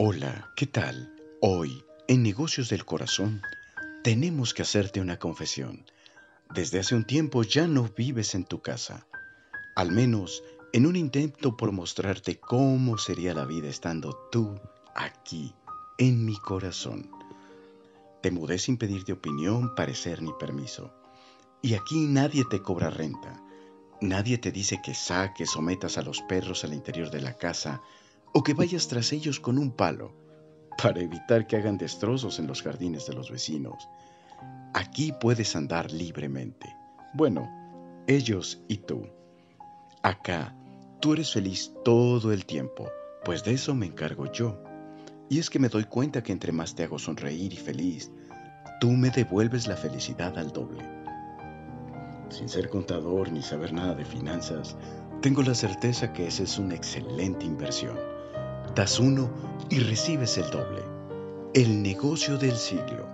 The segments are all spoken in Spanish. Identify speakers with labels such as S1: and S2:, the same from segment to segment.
S1: Hola, ¿qué tal? Hoy, en Negocios del Corazón, tenemos que hacerte una confesión. Desde hace un tiempo ya no vives en tu casa. Al menos en un intento por mostrarte cómo sería la vida estando tú aquí, en mi corazón. Te mudé sin pedirte opinión, parecer ni permiso. Y aquí nadie te cobra renta. Nadie te dice que saques o metas a los perros al interior de la casa o que vayas tras ellos con un palo para evitar que hagan destrozos en los jardines de los vecinos. Aquí puedes andar libremente. Bueno, ellos y tú. Acá, tú eres feliz todo el tiempo, pues de eso me encargo yo. Y es que me doy cuenta que entre más te hago sonreír y feliz, tú me devuelves la felicidad al doble. Sin ser contador ni saber nada de finanzas, tengo la certeza que esa es una excelente inversión. Das uno y recibes el doble. El negocio del siglo.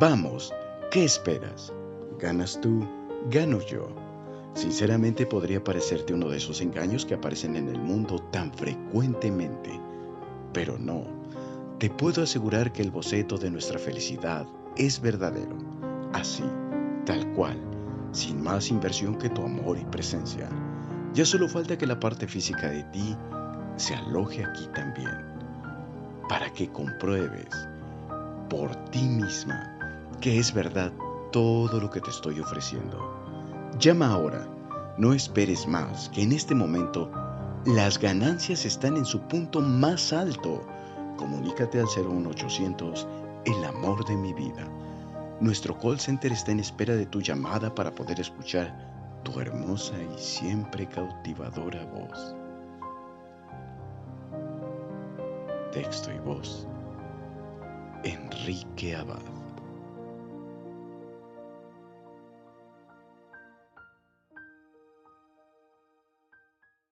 S1: Vamos, ¿qué esperas? Ganas tú, gano yo. Sinceramente podría parecerte uno de esos engaños que aparecen en el mundo tan frecuentemente, pero no. Te puedo asegurar que el boceto de nuestra felicidad es verdadero, así, tal cual, sin más inversión que tu amor y presencia. Ya solo falta que la parte física de ti se aloje aquí también, para que compruebes por ti misma que es verdad todo lo que te estoy ofreciendo. Llama ahora, no esperes más, que en este momento las ganancias están en su punto más alto. Comunícate al 01800, el amor de mi vida. Nuestro call center está en espera de tu llamada para poder escuchar tu hermosa y siempre cautivadora voz. Texto y voz. Enrique Abad.